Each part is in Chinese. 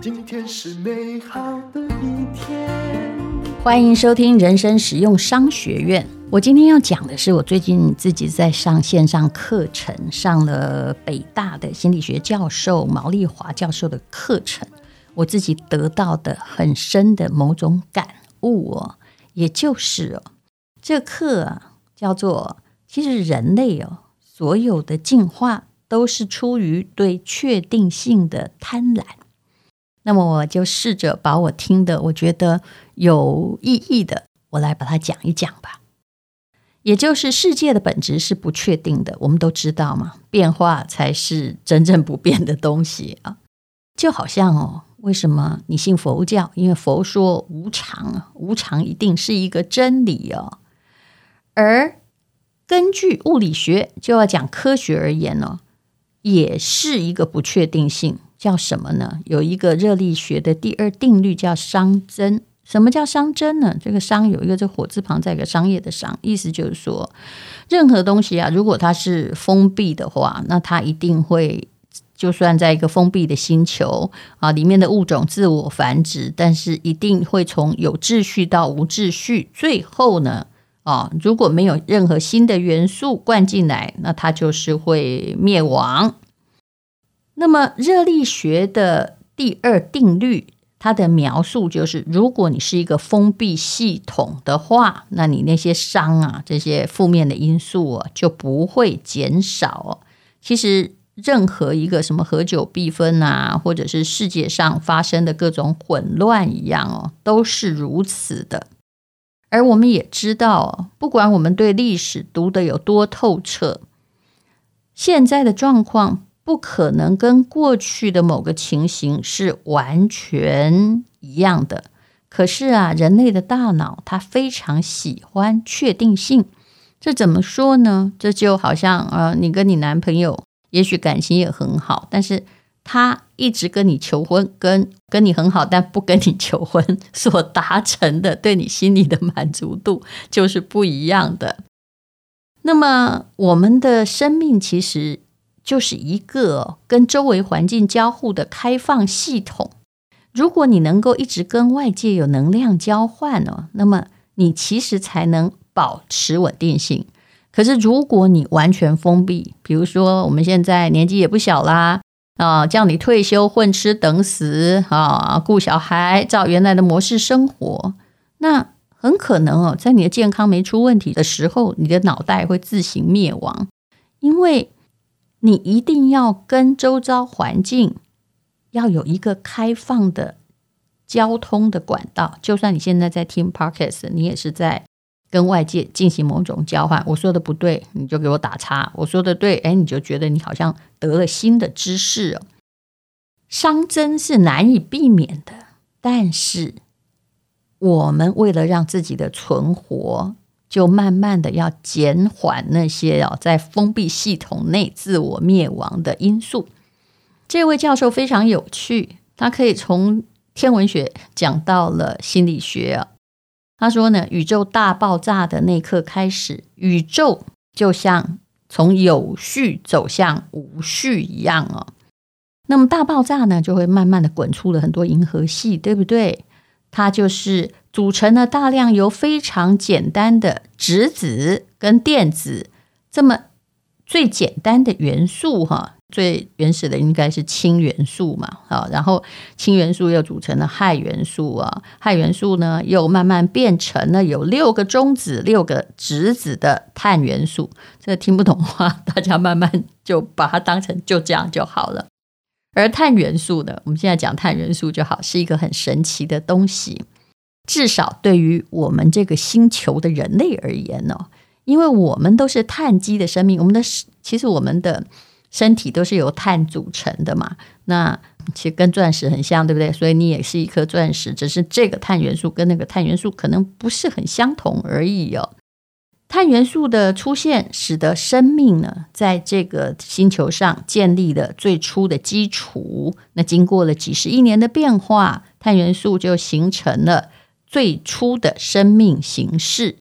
今天是美好的一天。欢迎收听人生实用商学院。我今天要讲的是，我最近自己在上线上课程，上了北大的心理学教授毛利华教授的课程，我自己得到的很深的某种感悟哦，也就是哦，这课叫做，其实人类哦，所有的进化都是出于对确定性的贪婪。那么我就试着把我听的我觉得有意义的，我来把它讲一讲吧。也就是世界的本质是不确定的，我们都知道嘛，变化才是真正不变的东西啊。就好像哦，为什么你信佛教？因为佛说无常啊，无常一定是一个真理哦。而根据物理学，就要讲科学而言呢，也是一个不确定性，叫什么呢？有一个热力学的第二定律叫熵增。什么叫熵增呢？这个“熵”有一个这火字旁，再一个商业的“商”，意思就是说，任何东西啊，如果它是封闭的话，那它一定会，就算在一个封闭的星球啊，里面的物种自我繁殖，但是一定会从有秩序到无秩序，最后呢，啊，如果没有任何新的元素灌进来，那它就是会灭亡。那么热力学的第二定律。它的描述就是，如果你是一个封闭系统的话，那你那些熵啊，这些负面的因素啊，就不会减少。其实，任何一个什么合久必分啊，或者是世界上发生的各种混乱一样哦，都是如此的。而我们也知道，不管我们对历史读得有多透彻，现在的状况。不可能跟过去的某个情形是完全一样的。可是啊，人类的大脑它非常喜欢确定性。这怎么说呢？这就好像呃，你跟你男朋友也许感情也很好，但是他一直跟你求婚，跟跟你很好，但不跟你求婚，所达成的对你心里的满足度就是不一样的。那么，我们的生命其实。就是一个跟周围环境交互的开放系统。如果你能够一直跟外界有能量交换哦，那么你其实才能保持稳定性。可是如果你完全封闭，比如说我们现在年纪也不小啦啊，叫你退休混吃等死啊，顾小孩照原来的模式生活，那很可能哦，在你的健康没出问题的时候，你的脑袋会自行灭亡，因为。你一定要跟周遭环境要有一个开放的交通的管道，就算你现在在听 Podcast，你也是在跟外界进行某种交换。我说的不对，你就给我打叉；我说的对，哎，你就觉得你好像得了新的知识哦。熵增是难以避免的，但是我们为了让自己的存活。就慢慢的要减缓那些哦，在封闭系统内自我灭亡的因素。这位教授非常有趣，他可以从天文学讲到了心理学。他说呢，宇宙大爆炸的那一刻开始，宇宙就像从有序走向无序一样哦。那么大爆炸呢，就会慢慢的滚出了很多银河系，对不对？它就是。组成了大量由非常简单的质子跟电子这么最简单的元素哈，最原始的应该是氢元素嘛，好，然后氢元素又组成了氦元素啊，氦元素呢又慢慢变成了有六个中子、六个质子的碳元素。这听不懂话，大家慢慢就把它当成就这样就好了。而碳元素呢，我们现在讲碳元素就好，是一个很神奇的东西。至少对于我们这个星球的人类而言呢，因为我们都是碳基的生命，我们的其实我们的身体都是由碳组成的嘛。那其实跟钻石很像，对不对？所以你也是一颗钻石，只是这个碳元素跟那个碳元素可能不是很相同而已哦。碳元素的出现，使得生命呢在这个星球上建立了最初的基础。那经过了几十亿年的变化，碳元素就形成了。最初的生命形式，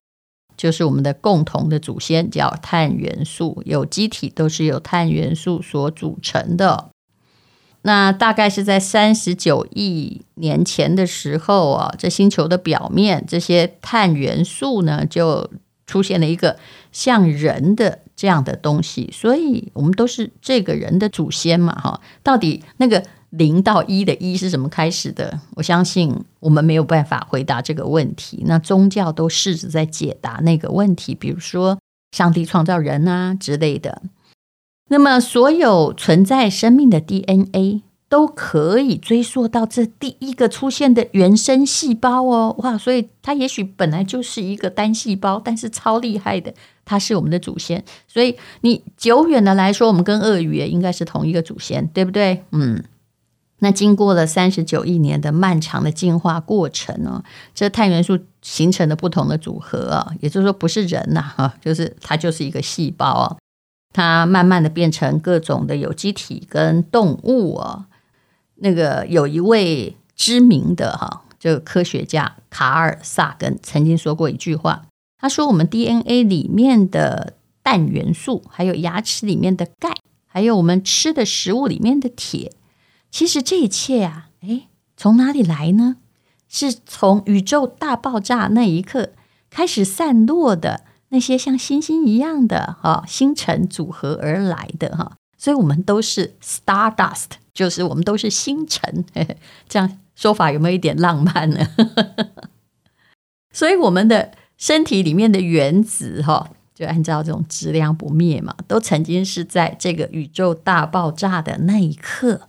就是我们的共同的祖先，叫碳元素。有机体都是由碳元素所组成的。那大概是在三十九亿年前的时候啊，这星球的表面这些碳元素呢，就出现了一个像人的这样的东西，所以我们都是这个人的祖先嘛，哈。到底那个零到一的一是什么开始的？我相信我们没有办法回答这个问题。那宗教都试着在解答那个问题，比如说上帝创造人啊之类的。那么，所有存在生命的 DNA 都可以追溯到这第一个出现的原生细胞哦，哇！所以它也许本来就是一个单细胞，但是超厉害的，它是我们的祖先。所以你久远的来说，我们跟鳄鱼也应该是同一个祖先，对不对？嗯。那经过了三十九亿年的漫长的进化过程呢，这碳元素形成的不同的组合啊，也就是说不是人呐，哈，就是它就是一个细胞啊，它慢慢的变成各种的有机体跟动物啊。那个有一位知名的哈，这个科学家卡尔萨根曾经说过一句话，他说我们 DNA 里面的氮元素，还有牙齿里面的钙，还有我们吃的食物里面的铁。其实这一切啊，诶，从哪里来呢？是从宇宙大爆炸那一刻开始散落的那些像星星一样的哈星辰组合而来的哈，所以我们都是 stardust，就是我们都是星辰。嘿嘿。这样说法有没有一点浪漫呢？所以我们的身体里面的原子哈，就按照这种质量不灭嘛，都曾经是在这个宇宙大爆炸的那一刻。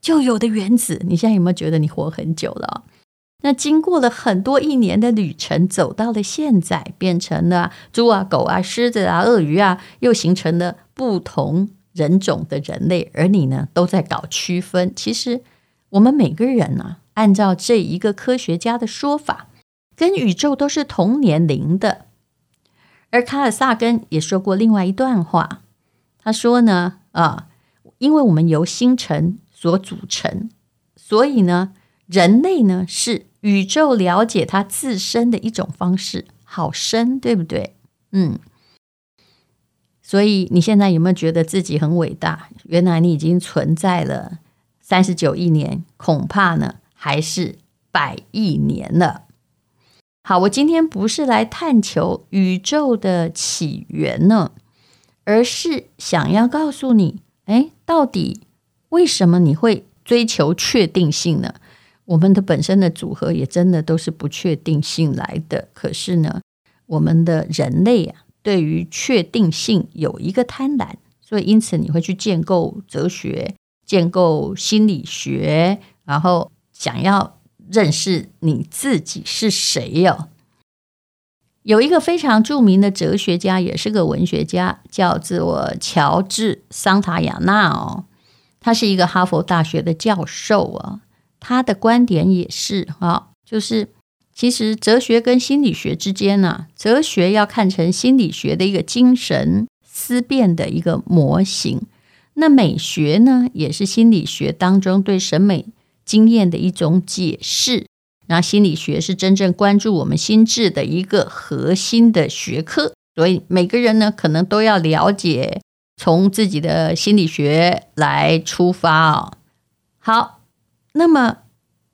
就有的原子，你现在有没有觉得你活很久了？那经过了很多一年的旅程，走到了现在，变成了猪啊、狗啊、狮子啊、鳄鱼啊，又形成了不同人种的人类。而你呢，都在搞区分。其实我们每个人呢、按照这一个科学家的说法，跟宇宙都是同年龄的。而卡尔萨根也说过另外一段话，他说呢，啊，因为我们由星辰。所组成，所以呢，人类呢是宇宙了解它自身的一种方式，好深，对不对？嗯，所以你现在有没有觉得自己很伟大？原来你已经存在了三十九亿年，恐怕呢还是百亿年了。好，我今天不是来探求宇宙的起源呢，而是想要告诉你，哎，到底。为什么你会追求确定性呢？我们的本身的组合也真的都是不确定性来的。可是呢，我们的人类啊，对于确定性有一个贪婪，所以因此你会去建构哲学、建构心理学，然后想要认识你自己是谁哟。有一个非常著名的哲学家，也是个文学家，叫做乔治·桑塔亚纳哦。他是一个哈佛大学的教授啊，他的观点也是啊，就是其实哲学跟心理学之间呢，哲学要看成心理学的一个精神思辨的一个模型，那美学呢，也是心理学当中对审美经验的一种解释，那心理学是真正关注我们心智的一个核心的学科，所以每个人呢，可能都要了解。从自己的心理学来出发哦。好，那么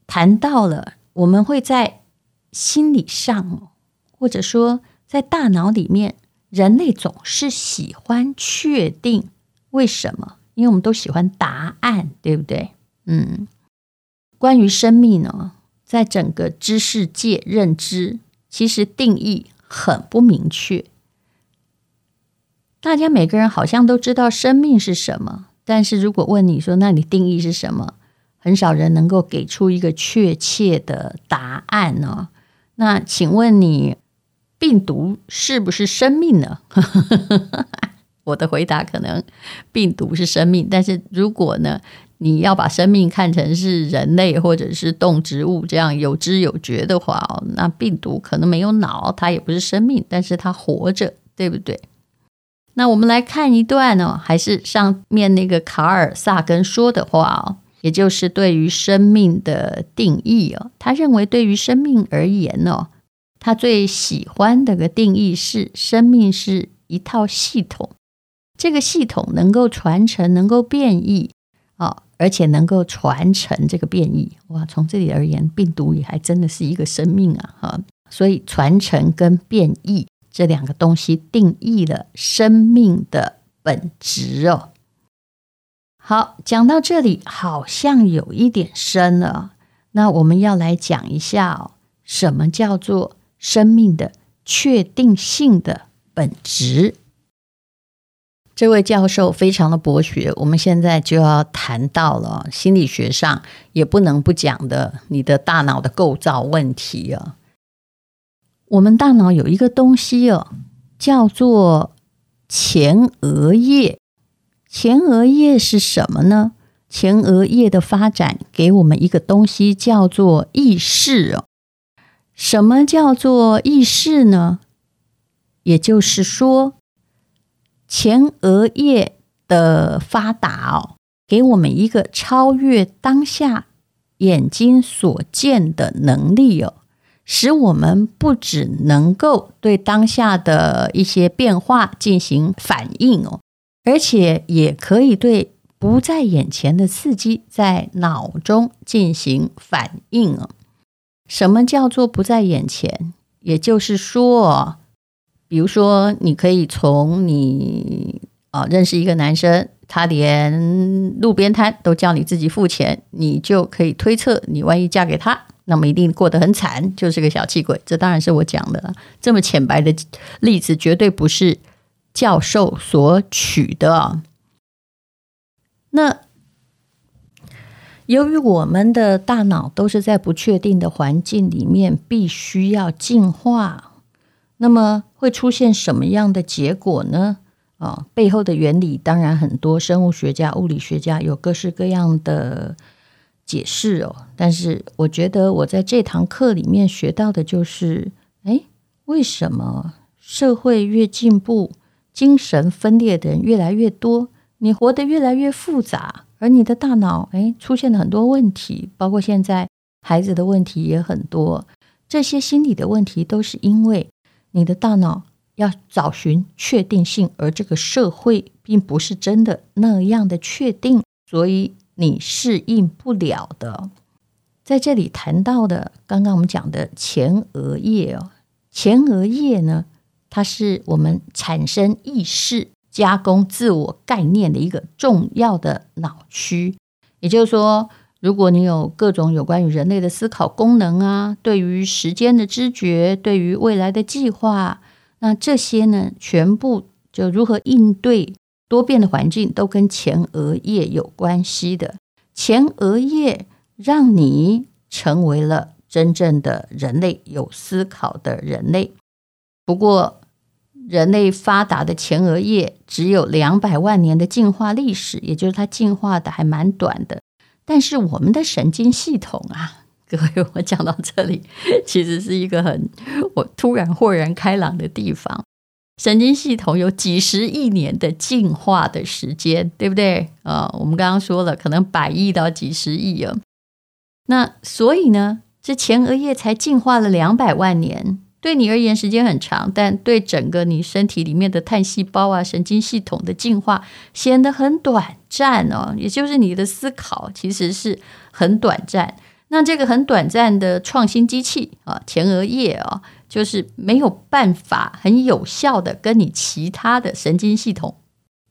谈到了，我们会在心理上，或者说在大脑里面，人类总是喜欢确定为什么？因为我们都喜欢答案，对不对？嗯，关于生命呢，在整个知识界认知，其实定义很不明确。大家每个人好像都知道生命是什么，但是如果问你说，那你定义是什么？很少人能够给出一个确切的答案呢。那请问你，病毒是不是生命呢？我的回答可能，病毒是生命，但是如果呢，你要把生命看成是人类或者是动植物这样有知有觉的话哦，那病毒可能没有脑，它也不是生命，但是它活着，对不对？那我们来看一段哦，还是上面那个卡尔萨根说的话哦，也就是对于生命的定义哦。他认为，对于生命而言哦，他最喜欢的个定义是：生命是一套系统，这个系统能够传承，能够变异啊，而且能够传承这个变异。哇，从这里而言，病毒也还真的是一个生命啊！哈，所以传承跟变异这两个东西定义了生命的本质哦。好，讲到这里好像有一点深了。那我们要来讲一下，什么叫做生命的确定性的本质？这位教授非常的博学，我们现在就要谈到了心理学上也不能不讲的你的大脑的构造问题啊。我们大脑有一个东西哦，叫做前额叶。前额叶是什么呢？前额叶的发展给我们一个东西，叫做意识哦。什么叫做意识呢？也就是说，前额叶的发达哦，给我们一个超越当下眼睛所见的能力哦，使我们不只能够对当下的一些变化进行反应哦。而且也可以对不在眼前的刺激在脑中进行反应哦。什么叫做不在眼前？也就是说，比如说，你可以从你啊认识一个男生，他连路边摊都叫你自己付钱，你就可以推测，你万一嫁给他，那么一定过得很惨，就是个小气鬼。这当然是我讲的，这么浅白的例子，绝对不是。教授所取的，那由于我们的大脑都是在不确定的环境里面，必须要进化，那么会出现什么样的结果呢？啊，背后的原理当然很多，生物学家、物理学家有各式各样的解释哦。但是我觉得我在这堂课里面学到的就是，哎，为什么社会越进步，精神分裂的人越来越多，你活得越来越复杂，而你的大脑诶出现了很多问题，包括现在孩子的问题也很多。这些心理的问题都是因为你的大脑要找寻确定性，而这个社会并不是真的那样的确定，所以你适应不了的。在这里谈到的，刚刚我们讲的前额叶哦，前额叶呢？它是我们产生意识、加工自我概念的一个重要的脑区。也就是说，如果你有各种有关于人类的思考功能啊，对于时间的知觉，对于未来的计划，那这些呢，全部就如何应对多变的环境，都跟前额叶有关系的。前额叶让你成为了真正的人类，有思考的人类。不过，人类发达的前额叶只有两百万年的进化历史，也就是它进化的还蛮短的。但是我们的神经系统啊，各位，我讲到这里，其实是一个很我突然豁然开朗的地方。神经系统有几十亿年的进化的时间，对不对？啊，我们刚刚说了，可能百亿到几十亿啊。那所以呢，这前额叶才进化了两百万年。对你而言时间很长，但对整个你身体里面的碳细胞啊、神经系统的进化显得很短暂哦。也就是你的思考其实是很短暂。那这个很短暂的创新机器啊，前额叶啊，就是没有办法很有效的跟你其他的神经系统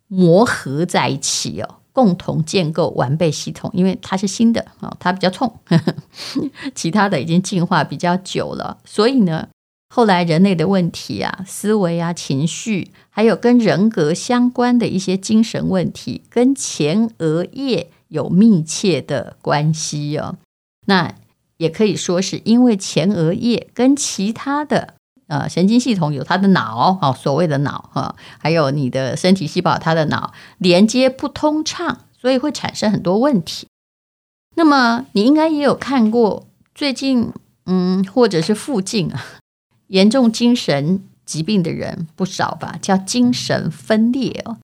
磨合在一起哦，共同建构完备系统。因为它是新的啊，它比较冲，其他的已经进化比较久了，所以呢。后来人类的问题啊，思维啊，情绪，还有跟人格相关的一些精神问题，跟前额叶有密切的关系哦。那也可以说是因为前额叶跟其他的呃神经系统有它的脑哦，所谓的脑哈，还有你的身体细胞它的脑连接不通畅，所以会产生很多问题。那么你应该也有看过最近嗯，或者是附近啊。严重精神疾病的人不少吧，叫精神分裂哦。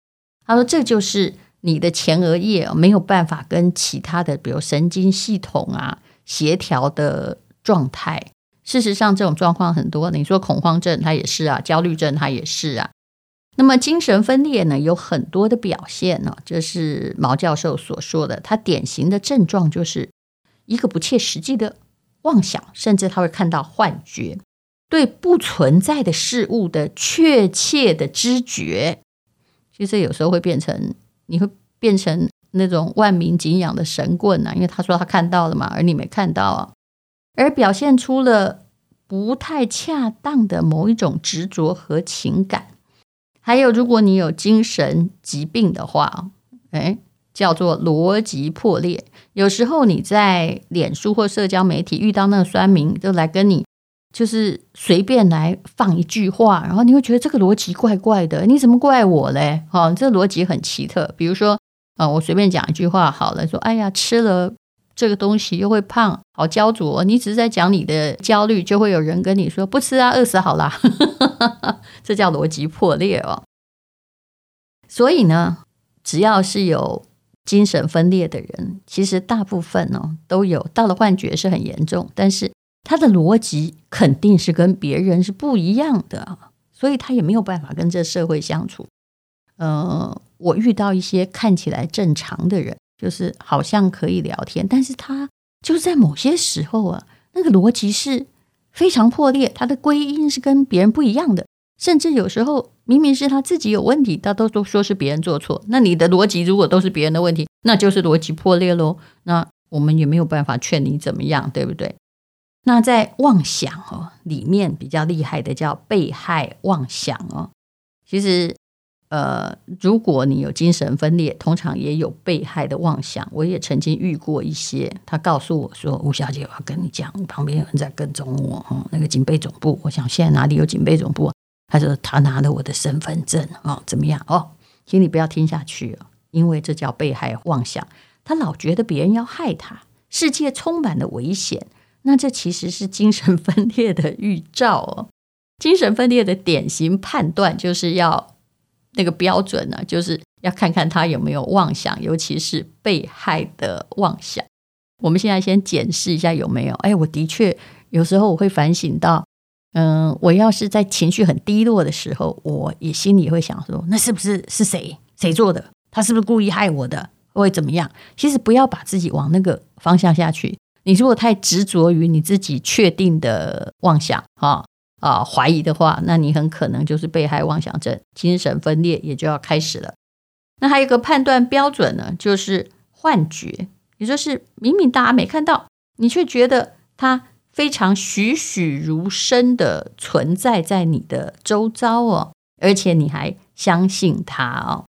他说，这就是你的前额叶没有办法跟其他的，比如神经系统啊协调的状态，事实上，这种状况很多。你说恐慌症，它也是啊；焦虑症，它也是啊。那么精神分裂呢，有很多的表现呢，就是毛教授所说的，他典型的症状就是一个不切实际的妄想，甚至他会看到幻觉，对不存在的事物的确切的知觉。其实有时候会变成，你会变成那种万民景仰的神棍啊，因为他说他看到了嘛，而你没看到啊，而表现出了不太恰当的某一种执着和情感。还有，如果你有精神疾病的话，诶，叫做逻辑破裂。有时候你在脸书或社交媒体遇到那个酸民，就来跟你，就是随便来放一句话，然后你会觉得这个逻辑怪怪的，你怎么怪我嘞？哦，这逻辑很奇特。比如说，啊，我随便讲一句话好了，说，哎呀，吃了这个东西又会胖，好焦灼。你只是在讲你的焦虑，就会有人跟你说，不吃啊，饿死好啦。这叫逻辑破裂哦。所以呢，只要是有精神分裂的人，其实大部分哦都有到了幻觉是很严重，但是他的逻辑肯定是跟别人是不一样的，所以他也没有办法跟这社会相处。呃，我遇到一些看起来正常的人，就是好像可以聊天，但是他就是在某些时候啊，那个逻辑是非常破裂，他的归因是跟别人不一样的。甚至有时候明明是他自己有问题，他都都说是别人做错。那你的逻辑如果都是别人的问题，那就是逻辑破裂喽。那我们也没有办法劝你怎么样，对不对？那在妄想哦里面比较厉害的叫被害妄想哦。其实呃，如果你有精神分裂，通常也有被害的妄想。我也曾经遇过一些，他告诉我说：“吴小姐，我要跟你讲，旁边有人在跟踪我。哦，那个警备总部，我想现在哪里有警备总部？”他说：“他拿了我的身份证哦，怎么样哦？请你不要听下去，因为这叫被害妄想。他老觉得别人要害他，世界充满了危险。那这其实是精神分裂的预兆哦。精神分裂的典型判断就是要那个标准呢，就是要看看他有没有妄想，尤其是被害的妄想。我们现在先检视一下有没有。哎，我的确有时候我会反省到。”嗯，我要是在情绪很低落的时候，我也心里会想说，那是不是是谁谁做的？他是不是故意害我的？会怎么样？其实不要把自己往那个方向下去。你如果太执着于你自己确定的妄想啊啊怀疑的话，那你很可能就是被害妄想症，精神分裂也就要开始了。那还有一个判断标准呢，就是幻觉，也就是明明大家没看到，你却觉得它。非常栩栩如生的存在在你的周遭哦，而且你还相信它哦。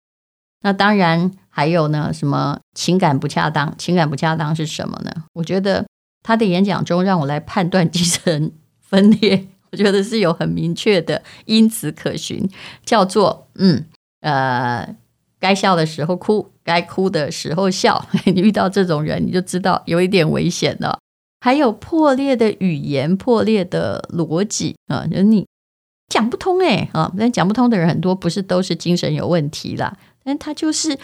那当然还有呢，什么情感不恰当？情感不恰当是什么呢？我觉得他的演讲中让我来判断精神分裂，我觉得是有很明确的因子可循，叫做嗯呃，该笑的时候哭，该哭的时候笑。你遇到这种人，你就知道有一点危险了。还有破裂的语言、破裂的逻辑啊，就你讲不通哎啊！但讲不通的人很多，不是都是精神有问题啦，但他就是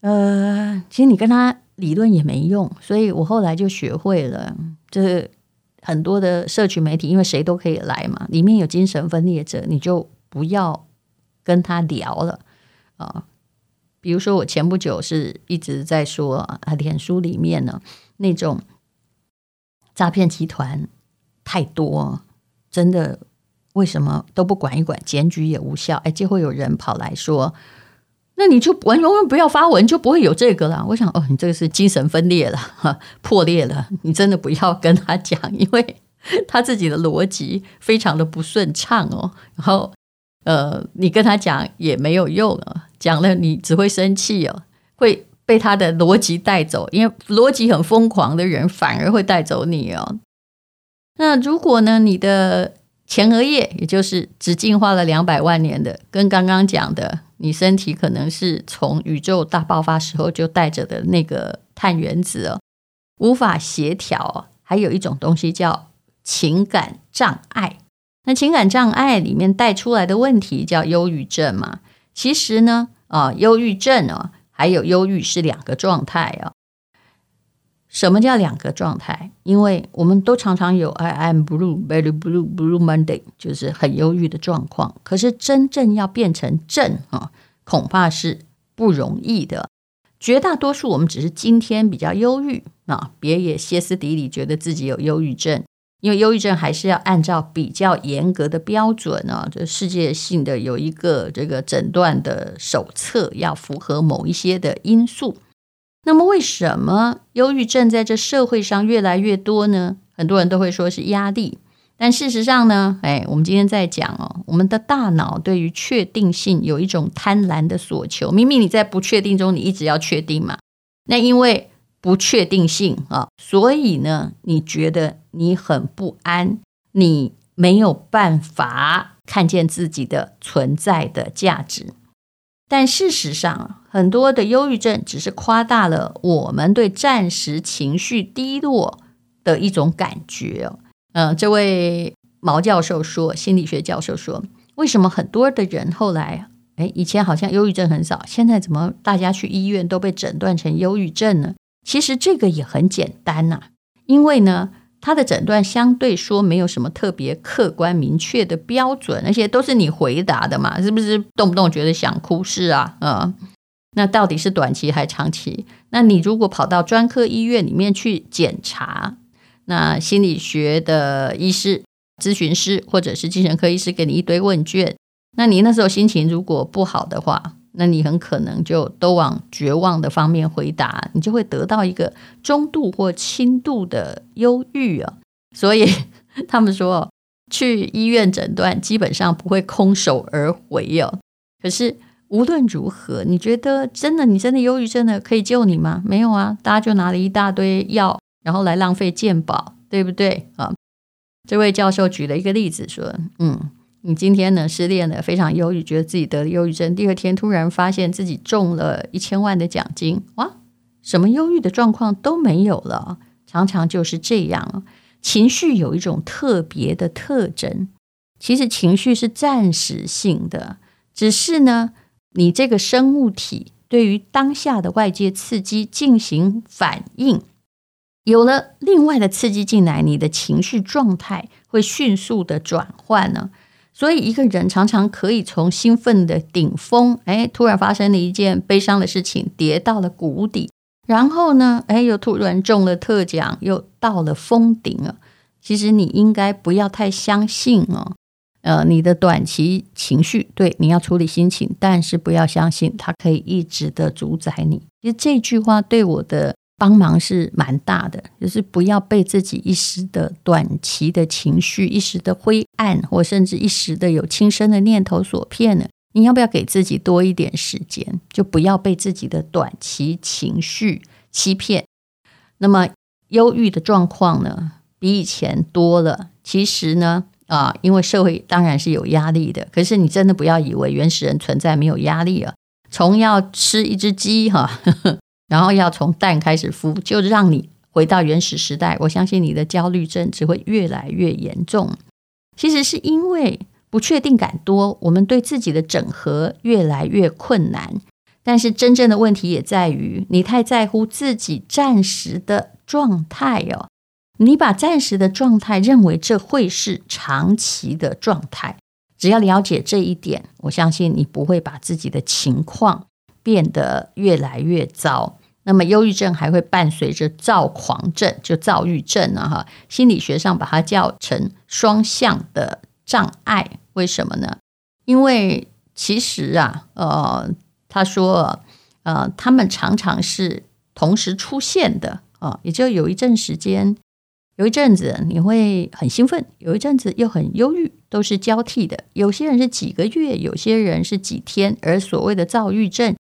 呃，其实你跟他理论也没用，所以我后来就学会了，就是很多的社群媒体，因为谁都可以来嘛，里面有精神分裂者，你就不要跟他聊了啊。比如说，我前不久是一直在说啊，脸书里面呢那种。诈骗集团太多，真的，为什么都不管一管？检举也无效，哎，就会有人跑来说：“那你就完永远不要发文，就不会有这个了。”我想，哦，你这个是精神分裂了，哈，破裂了。你真的不要跟他讲，因为他自己的逻辑非常的不顺畅哦。然后，呃，你跟他讲也没有用啊，讲了你只会生气哦，会。被他的逻辑带走，因为逻辑很疯狂的人反而会带走你哦。那如果呢，你的前额叶，也就是只进化了两百万年的，跟刚刚讲的，你身体可能是从宇宙大爆发时候就带着的那个碳原子哦，无法协调，还有一种东西叫情感障碍。那情感障碍里面带出来的问题叫忧郁症嘛？其实呢，啊，忧郁症哦。还有忧郁是两个状态啊。什么叫两个状态？因为我们都常常有 I am blue, very blue, blue Monday，就是很忧郁的状况。可是真正要变成正啊，恐怕是不容易的。绝大多数我们只是今天比较忧郁啊，别也歇斯底里觉得自己有忧郁症，因为忧郁症还是要按照比较严格的标准啊，这世界性的有一个这个诊断的手册，要符合某一些的因素。那么，为什么忧郁症在这社会上越来越多呢？很多人都会说是压力，但事实上呢，哎，我们今天在讲哦，我们的大脑对于确定性有一种贪婪的索求。明明你在不确定中，你一直要确定嘛。那因为不确定性啊，所以呢，你觉得你很不安，你没有办法看见自己的存在的价值。但事实上，很多的忧郁症只是夸大了我们对暂时情绪低落的一种感觉。嗯，这位毛教授说，心理学教授说，为什么很多的人后来，哎，以前好像忧郁症很少，现在怎么大家去医院都被诊断成忧郁症呢？其实这个也很简单呐，因为呢。他的诊断相对说没有什么特别客观明确的标准，而且都是你回答的嘛，是不是动不动觉得想哭？是啊，嗯，那到底是短期还是长期？那你如果跑到专科医院里面去检查，那心理学的医师、咨询师或者是精神科医师给你一堆问卷，那你那时候心情如果不好的话，那你很可能就都往绝望的方面回答，你就会得到一个中度或轻度的忧郁啊。所以他们说，去医院诊断基本上不会空手而回哦。可是无论如何，你觉得真的你真的忧郁症的可以救你吗？没有啊，大家就拿了一大堆药，然后来浪费健保，对不对啊？这位教授举了一个例子说，嗯。你今天呢失恋了，非常忧郁，觉得自己得了忧郁症。第二天突然发现自己中了一千万的奖金，哇，什么忧郁的状况都没有了。常常就是这样，情绪有一种特别的特征。其实情绪是暂时性的，只是呢，你这个生物体对于当下的外界刺激进行反应，有了另外的刺激进来，你的情绪状态会迅速的转换呢。所以，一个人常常可以从兴奋的顶峰，哎，突然发生了一件悲伤的事情，跌到了谷底，然后呢，哎，又突然中了特奖，又到了峰顶了。其实你应该不要太相信哦，呃，你的短期情绪，对，你要处理心情，但是不要相信它可以一直的主宰你。其实这句话对我的。帮忙是蛮大的，就是不要被自己一时的短期的情绪、一时的灰暗，或甚至一时的有轻生的念头所骗了。你要不要给自己多一点时间？就不要被自己的短期情绪欺骗。那么忧郁的状况呢，比以前多了。其实呢，啊，因为社会当然是有压力的，可是你真的不要以为原始人存在没有压力啊。从要吃一只鸡哈。呵 呵然后要从蛋开始孵，就让你回到原始时代。我相信你的焦虑症只会越来越严重。其实是因为不确定感多，我们对自己的整合越来越困难。但是真正的问题也在于，你太在乎自己暂时的状态哦。你把暂时的状态认为这会是长期的状态。只要了解这一点，我相信你不会把自己的情况变得越来越糟，那么忧郁症还会伴随着躁狂症，就躁郁症啊哈。心理学上把它叫成双向的障碍，为什么呢？因为其实啊，呃，他说，呃，他们常常是同时出现的啊，也就有一阵时间，有一阵子你会很兴奋，有一阵子又很忧郁，都是交替的。有些人是几个月，有些人是几天，而所谓的躁郁症。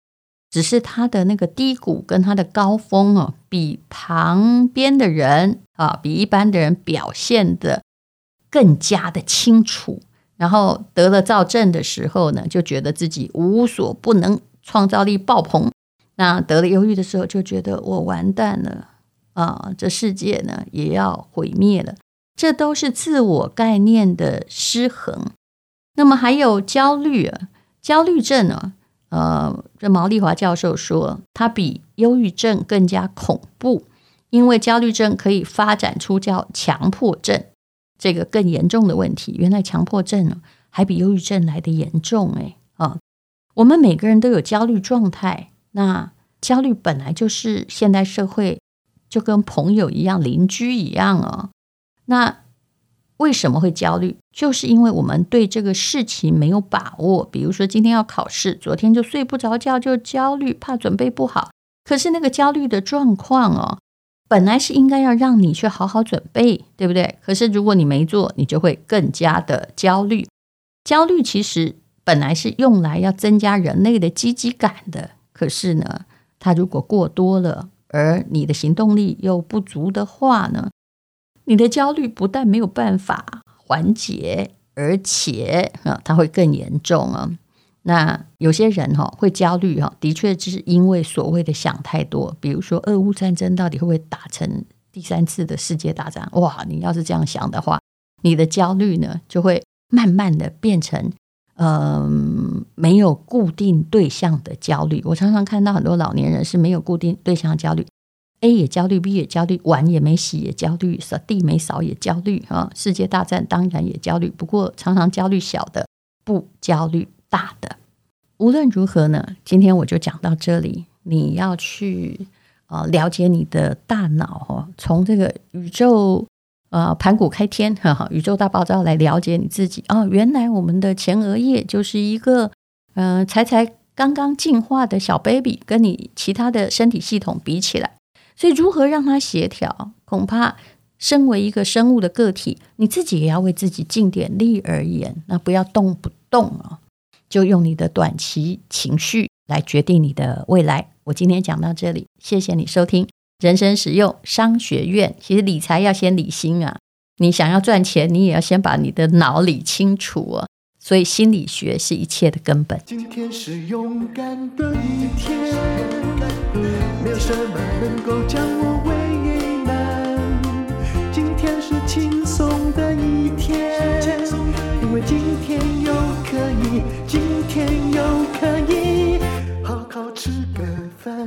只是他的那个低谷跟他的高峰哦，比旁边的人啊，比一般的人表现的更加的清楚。然后得了躁症的时候呢，就觉得自己无所不能，创造力爆棚。那得了忧郁的时候，就觉得我完蛋了啊，这世界呢也要毁灭了。这都是自我概念的失衡。那么还有焦虑啊，焦虑症呢？呃，这毛利华教授说，它比忧郁症更加恐怖，因为焦虑症可以发展出叫强迫症，这个更严重的问题。原来强迫症呢，还比忧郁症来得严重哎啊！我们每个人都有焦虑状态，那焦虑本来就是现代社会就跟朋友一样、邻居一样哦。那为什么会焦虑？就是因为我们对这个事情没有把握。比如说今天要考试，昨天就睡不着觉，就焦虑，怕准备不好。可是那个焦虑的状况哦。本来是应该要让你去好好准备，对不对？可是如果你没做，你就会更加的焦虑。焦虑其实本来是用来要增加人类的积极感的，可是呢，它如果过多了，而你的行动力又不足的话呢，你的焦虑不但没有办法缓解，而且啊，它会更严重啊。那有些人哈会焦虑哈，的确就是因为所谓的想太多，比如说俄乌战争到底会不会打成第三次的世界大战？哇，你要是这样想的话，你的焦虑呢就会慢慢的变成、呃、没有固定对象的焦虑。我常常看到很多老年人是没有固定对象的焦虑，A 也焦虑，B 也焦虑，碗也没洗也焦虑，扫地没扫也焦虑啊，世界大战当然也焦虑，不过常常焦虑小的不焦虑。大的，无论如何呢，今天我就讲到这里。你要去呃了解你的大脑哦，从这个宇宙呃盘古开天哈哈，宇宙大爆炸来了解你自己哦。原来我们的前额叶就是一个呃才才刚刚进化的小 baby，跟你其他的身体系统比起来，所以如何让它协调，恐怕身为一个生物的个体，你自己也要为自己尽点力而言，那不要动不动啊。就用你的短期情绪来决定你的未来。我今天讲到这里，谢谢你收听人生实用商学院。其实理财要先理心啊，你想要赚钱，你也要先把你的脑理清楚啊。所以心理学是一切的根本。今天是勇敢的一天，没有什么能够将我为难。今天是轻松的一天，因为今天又可以。今天又可以好好吃个饭，